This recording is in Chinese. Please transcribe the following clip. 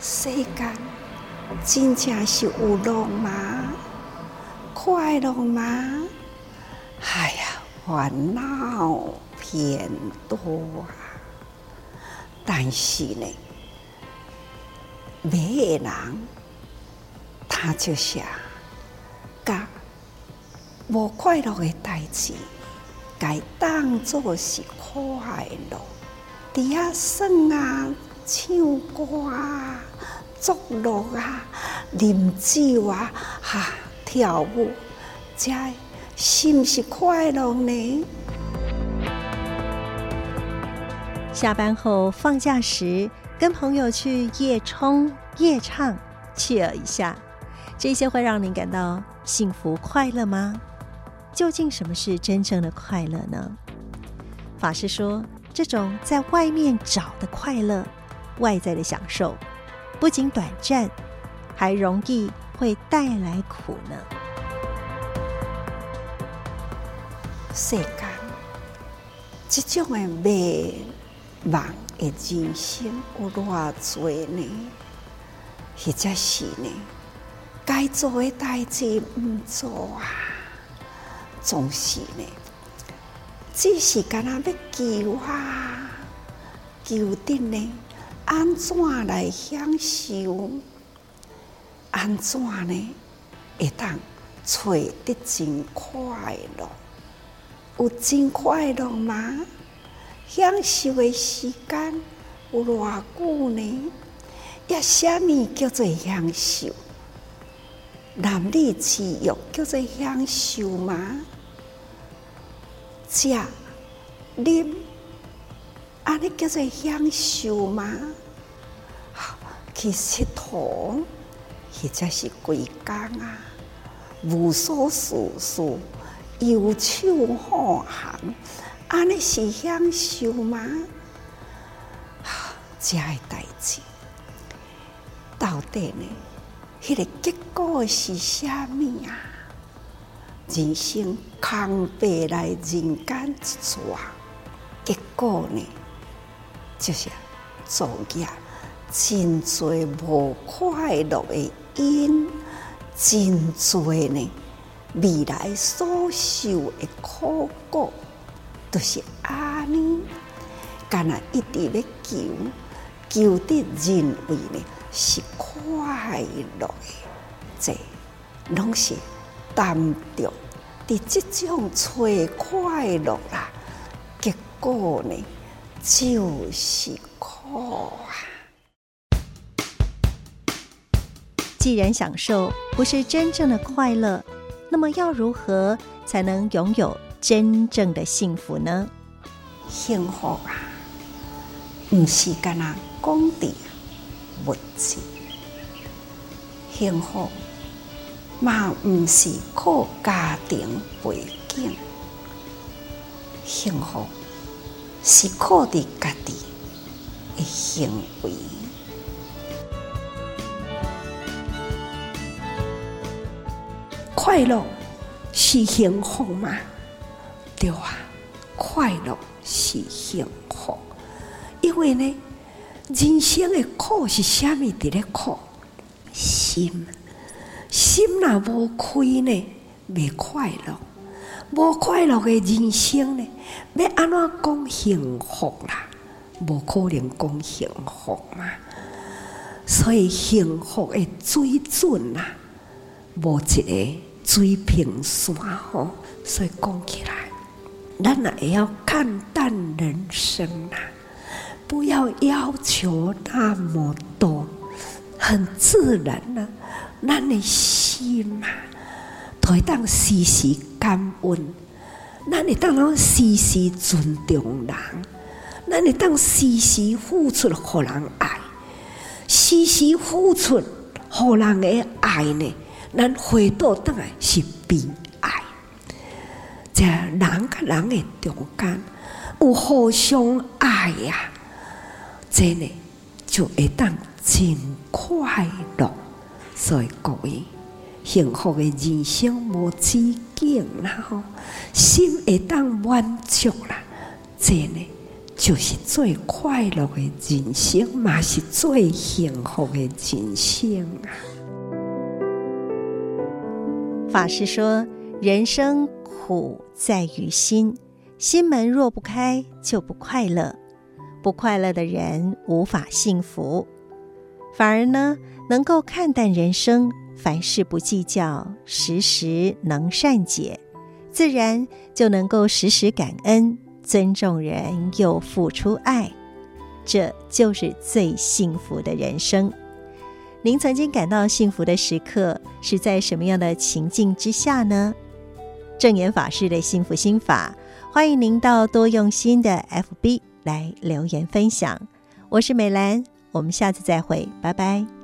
世间真正是有乐吗？快乐吗？哎呀，烦恼偏多啊！但是呢，每个人他就想，把无快乐的代志，该当作是快乐。底下耍啊，唱歌啊，作乐啊，饮酒啊，哈、啊，跳舞，这是不是快乐呢？下班后放假时，跟朋友去夜冲、夜唱，cheer 一下，这些会让您感到幸福快乐吗？究竟什么是真正的快乐呢？法师说，这种在外面找的快乐，外在的享受，不仅短暂，还容易会带来苦呢。世间这种的美。忙的人生有偌多呢？或者是呢？该做的代志唔做啊，总是呢？只是干那要求啊，求得呢？安怎来享受？安怎呢？会当找得真快乐？有真快乐吗？享受的时间有偌久呢？也虾米叫做享受？男女之欲叫做享受吗？食、啉，安尼叫做享受吗？去佚佗，或者是归工啊，无所事事，游手好闲。安尼是享受吗？啊，这个代志到底呢？迄个结果是虾米啊？人生空白来人间一转，结果呢，就是造业真多无快乐的因，真多呢未来所受的苦果。都是安尼，干那一直咧求，求得认为呢是快乐的，这拢是耽着伫这种找快乐啦，结果呢就是苦啊！既然享受不是真正的快乐，那么要如何才能拥有真正的幸福呢？幸福啊，不是干那讲的物质，幸福嘛，毋是靠家庭背景，幸福是靠伫家己的行为。快乐是幸福吗？对啊，快乐是幸福，因为呢，人生的苦是虾米伫咧苦？心，心若无开呢，未快乐，无快乐的人生呢，要安怎讲幸福啦？无可能讲幸福嘛。所以幸福的水准啊，无一个水平线吼，所以讲起来。咱也要看淡人生呐，不要要求那么多，很自然呐。咱的心嘛，都会当时时感恩，咱会当时时尊重人，咱会当时时付出，互人爱，时时付出，互人的爱呢，咱回到倒来是悲。在人甲人的中间有互相爱呀，这呢就会当真快乐。所以各位，幸福的人生无止境啦，吼，心会当满足啦，这呢就是最快乐的人生嘛，是最幸福的人生啊！法师说：“人生苦在于心，心门若不开，就不快乐。不快乐的人无法幸福，反而呢，能够看淡人生，凡事不计较，时时能善解，自然就能够时时感恩。”尊重人又付出爱，这就是最幸福的人生。您曾经感到幸福的时刻是在什么样的情境之下呢？证严法师的幸福心法，欢迎您到多用心的 FB 来留言分享。我是美兰，我们下次再会，拜拜。